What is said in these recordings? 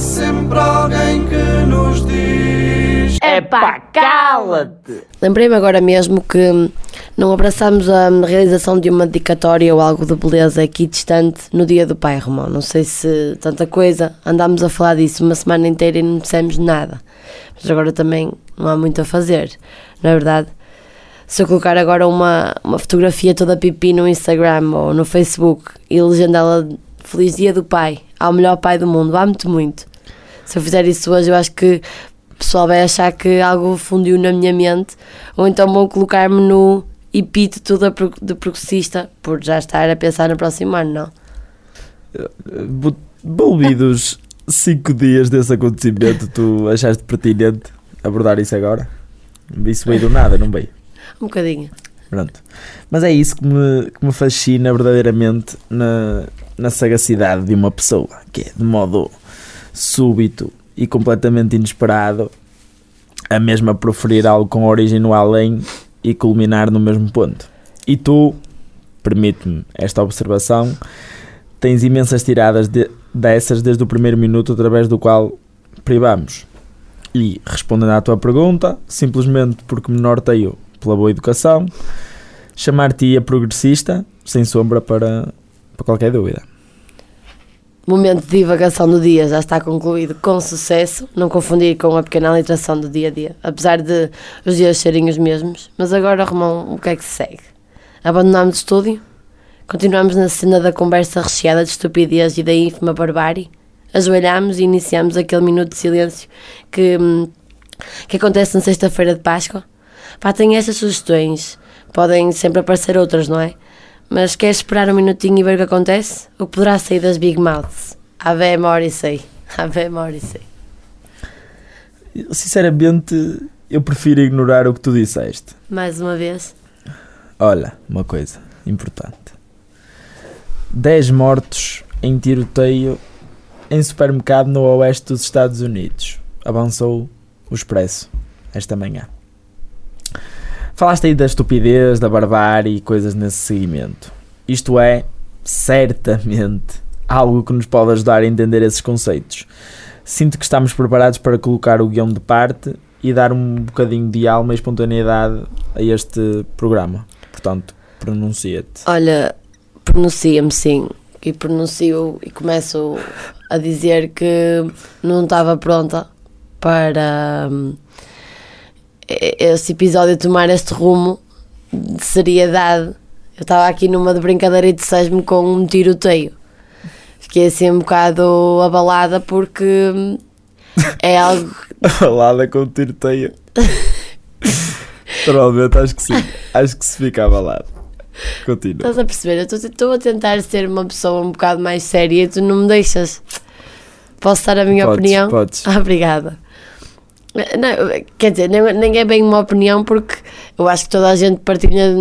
sempre alguém que nos diz: Epá, cala-te! Lembrei-me agora mesmo que não abraçámos a realização de uma dedicatória ou algo de beleza aqui distante no dia do pai, Romão. Não sei se tanta coisa, andámos a falar disso uma semana inteira e não dissemos nada. Mas agora também não há muito a fazer, não é verdade? Se eu colocar agora uma, uma fotografia toda pipi no Instagram ou no Facebook e legendá-la Feliz Dia do Pai, ao melhor pai do mundo, amo-te muito. Se eu fizer isso hoje, eu acho que o pessoal vai achar que algo fundiu na minha mente, ou então vão colocar-me no epíteto de progressista, por já estar a pensar no próximo ano, não? Envolvidos 5 dias desse acontecimento, tu achaste pertinente abordar isso agora? Isso veio do nada, não veio? Um bocadinho. Pronto. Mas é isso que me, que me fascina verdadeiramente na, na sagacidade de uma pessoa, que é de modo súbito e completamente inesperado, a mesma proferir algo com origem no além e culminar no mesmo ponto. E tu, permite-me esta observação, tens imensas tiradas de- dessas desde o primeiro minuto através do qual privamos. E, respondendo à tua pergunta, simplesmente porque me norteio pela boa educação, chamar-te-ia progressista, sem sombra para, para qualquer dúvida. Momento de divagação do dia já está concluído com sucesso, não confundir com a pequena literação do dia a dia, apesar de os dias serem os mesmos. Mas agora, Romão, o que é que se segue? Abandonamos o estúdio? Continuamos na cena da conversa recheada de estupidez e da ínfima barbárie? Ajoelhamos e iniciamos aquele minuto de silêncio que, hum, que acontece na sexta-feira de Páscoa? Pá, tem estas sugestões. Podem sempre aparecer outras, não é? Mas queres esperar um minutinho e ver o que acontece? O que poderá sair das Big Mouths? Ave Morrissey. Ave Morrissey. Sinceramente, eu prefiro ignorar o que tu disseste. Mais uma vez. Olha, uma coisa importante: 10 mortos em tiroteio em supermercado no oeste dos Estados Unidos. Avançou o Expresso esta manhã. Falaste aí da estupidez, da barbárie e coisas nesse seguimento. Isto é, certamente, algo que nos pode ajudar a entender esses conceitos. Sinto que estamos preparados para colocar o guião de parte e dar um bocadinho de alma e espontaneidade a este programa. Portanto, pronuncia-te. Olha, pronuncia-me sim. E pronuncio e começo a dizer que não estava pronta para hum, esse episódio tomar este rumo de seriedade. Eu estava aqui numa de brincadeira e de sesmo com um tiroteio. Fiquei assim um bocado abalada porque hum, é algo Falada com tiroteio. Provavelmente acho que sim. Acho que se fica abalado. Continua. Estás a perceber? Eu estou- estou a tentar ser uma pessoa um bocado mais séria e tu não me deixas. Posso dar a minha Podes, opinião? podes. Ah, obrigada. Não, quer dizer, nem, nem é bem uma opinião porque eu acho que toda a gente partilha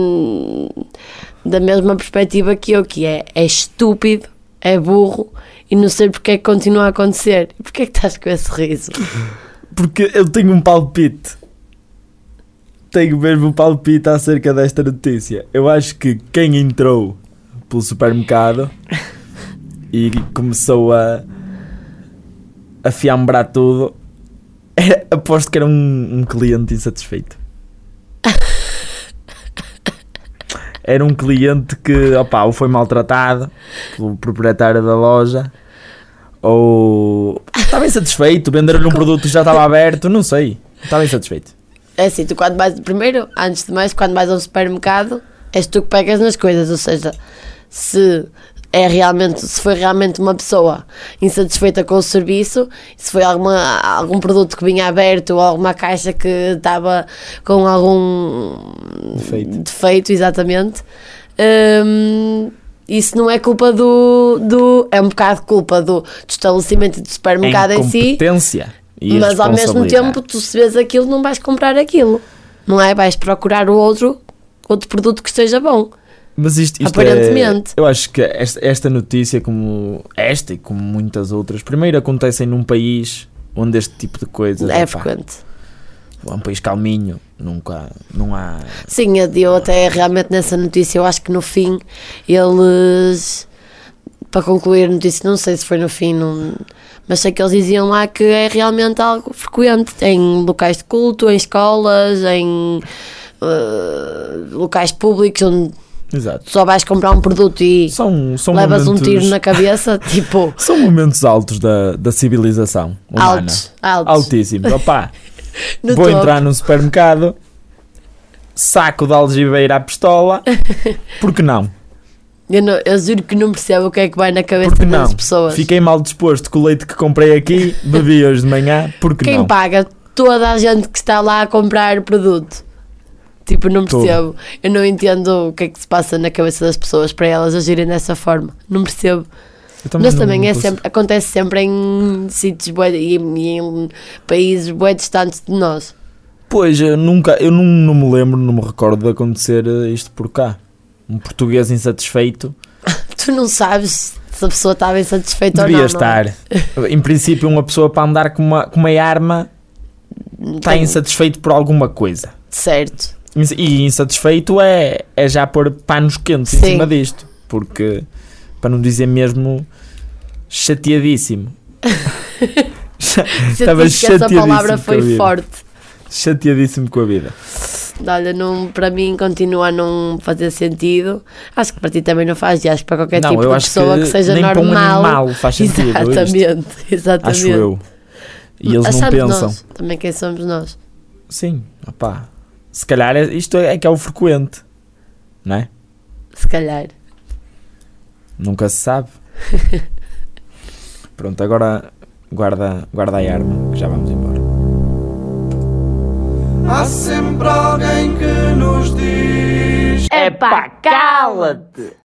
da mesma perspectiva que eu, que é, é estúpido, é burro e não sei porque é que continua a acontecer. Porquê é que estás com esse riso? Porque eu tenho um palpite. Tenho mesmo um palpite acerca desta notícia. Eu acho que quem entrou pelo supermercado e começou a a fiambrar tudo, era- aposto que era um, um cliente insatisfeito. Era um cliente que, opá, ou foi maltratado pelo proprietário da loja, ou estava insatisfeito, venderam-lhe um produto que já estava aberto, não sei. Estava insatisfeito. É assim, tu quando vais, primeiro, antes de mais, quando vais ao supermercado, és tu que pegas nas coisas, ou seja, se é realmente, se foi realmente uma pessoa insatisfeita com o serviço, se foi alguma, algum produto que vinha aberto ou alguma caixa que estava com algum Defeito. defeito, exatamente, hum, isso não é culpa do, do. É um bocado culpa do, do estabelecimento do supermercado em si. Mas ao mesmo tempo, tu se vês aquilo, não vais comprar aquilo. Não é? Vais procurar o outro, outro produto que esteja bom. Mas isto, isto Aparentemente. É, eu acho que esta, esta notícia, como esta e como muitas outras, primeiro acontecem num país onde este tipo de coisas é opá, frequente. é um país calminho, nunca não há. Sim, eu- até realmente nessa notícia, eu acho que no fim eles. Para concluir a notícia, não sei se foi no fim, não, Mas sei que eles diziam lá que é realmente algo frequente em locais de culto, em escolas, em eh, locais públicos onde Exato. só vais comprar um produto e São, são levas momentos, um tiro na cabeça, tipo, São momentos altos da, da civilização humana. altos, altos. Altíssimos. No vou topo. entrar num supermercado, saco de algibeira à pistola, porque não? Eu, não, eu juro que não percebo o que é que vai na cabeça Porque das não? pessoas. Fiquei mal disposto com o leite que comprei aqui, bebi hoje de manhã, porque Quem não? paga? Toda a gente que está lá a comprar produto. Tipo, não percebo. Eu não entendo o que é que se passa na cabeça das pessoas para elas agirem dessa forma. Não percebo. Eu Mas não- também é não sempre, acontece sempre em sítios e, em países bem distantes de nós. Pois, eu nunca, eu não, não me lembro, não me recordo de acontecer isto por cá. Um português insatisfeito Tu não sabes se a pessoa está bem satisfeita devia ou não. não é? estar. Em princípio, uma pessoa para andar com uma, com uma arma está Tem- insatisfeito por alguma coisa. Certo. E insatisfeito é, é já pôr panos quentes em Sim. cima disto. Porque, para não dizer mesmo, chateadíssimo. Estava que essa chateadíssimo palavra foi forte. Chateadíssimo com a vida. Olha, não, para mim continua a não fazer sentido. Acho que para ti também não faz, e acho que para qualquer não, tipo de pessoa que, que, seja nem para um normal. animal faz sentido. exatamente, exatamente. Acho eu. E eles Achamos não pensam. Nós, também quem somos nós. Sim, opá. Se calhar é- isto é que é o frequente. Não é? Se calhar. Nunca se sabe. Pronto, agora guarda, guarda a arma, que já vamos embora. Há sempre alguém que nos diz. Epá, cala-te!